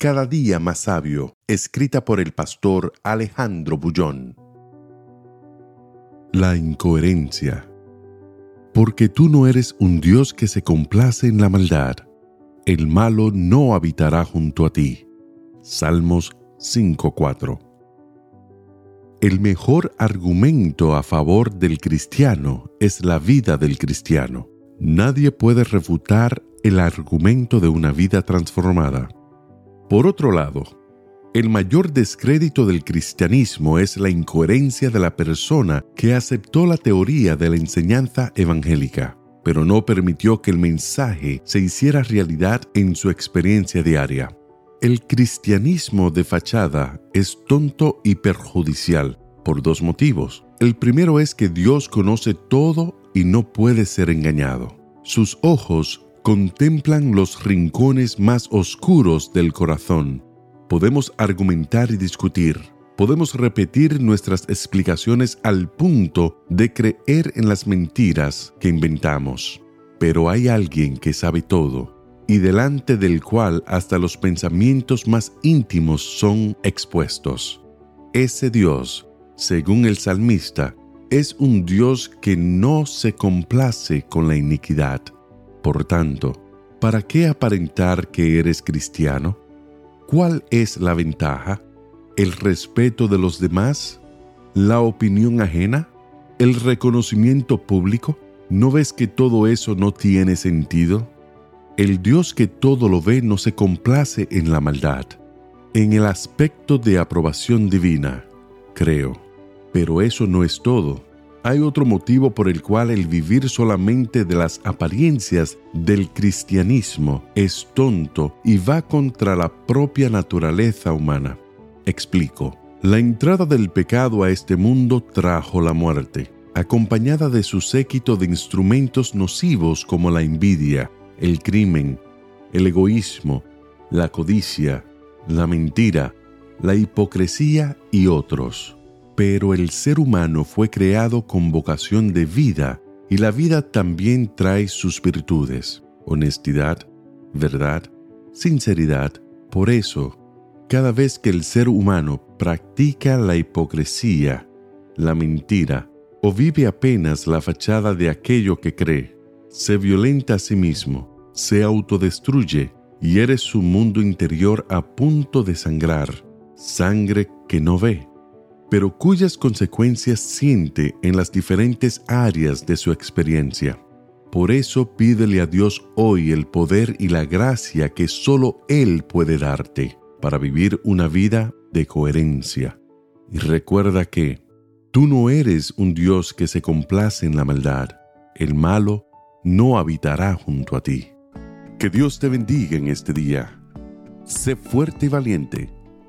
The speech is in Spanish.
Cada día más sabio, escrita por el pastor Alejandro Bullón. La incoherencia. Porque tú no eres un Dios que se complace en la maldad. El malo no habitará junto a ti. Salmos 5.4. El mejor argumento a favor del cristiano es la vida del cristiano. Nadie puede refutar el argumento de una vida transformada. Por otro lado, el mayor descrédito del cristianismo es la incoherencia de la persona que aceptó la teoría de la enseñanza evangélica, pero no permitió que el mensaje se hiciera realidad en su experiencia diaria. El cristianismo de fachada es tonto y perjudicial por dos motivos. El primero es que Dios conoce todo y no puede ser engañado. Sus ojos contemplan los rincones más oscuros del corazón. Podemos argumentar y discutir. Podemos repetir nuestras explicaciones al punto de creer en las mentiras que inventamos. Pero hay alguien que sabe todo y delante del cual hasta los pensamientos más íntimos son expuestos. Ese Dios, según el salmista, es un Dios que no se complace con la iniquidad por tanto, ¿para qué aparentar que eres cristiano? ¿Cuál es la ventaja? ¿El respeto de los demás? ¿La opinión ajena? ¿El reconocimiento público? ¿No ves que todo eso no tiene sentido? El Dios que todo lo ve no se complace en la maldad, en el aspecto de aprobación divina, creo. Pero eso no es todo hay otro motivo por el cual el vivir solamente de las apariencias del cristianismo es tonto y va contra la propia naturaleza humana. Explico. La entrada del pecado a este mundo trajo la muerte, acompañada de su séquito de instrumentos nocivos como la envidia, el crimen, el egoísmo, la codicia, la mentira, la hipocresía y otros. Pero el ser humano fue creado con vocación de vida y la vida también trae sus virtudes, honestidad, verdad, sinceridad. Por eso, cada vez que el ser humano practica la hipocresía, la mentira, o vive apenas la fachada de aquello que cree, se violenta a sí mismo, se autodestruye y eres su mundo interior a punto de sangrar, sangre que no ve, pero cuyas consecuencias siente en las diferentes áreas de su experiencia. Por eso pídele a Dios hoy el poder y la gracia que solo Él puede darte para vivir una vida de coherencia. Y recuerda que tú no eres un Dios que se complace en la maldad. El malo no habitará junto a ti. Que Dios te bendiga en este día. Sé fuerte y valiente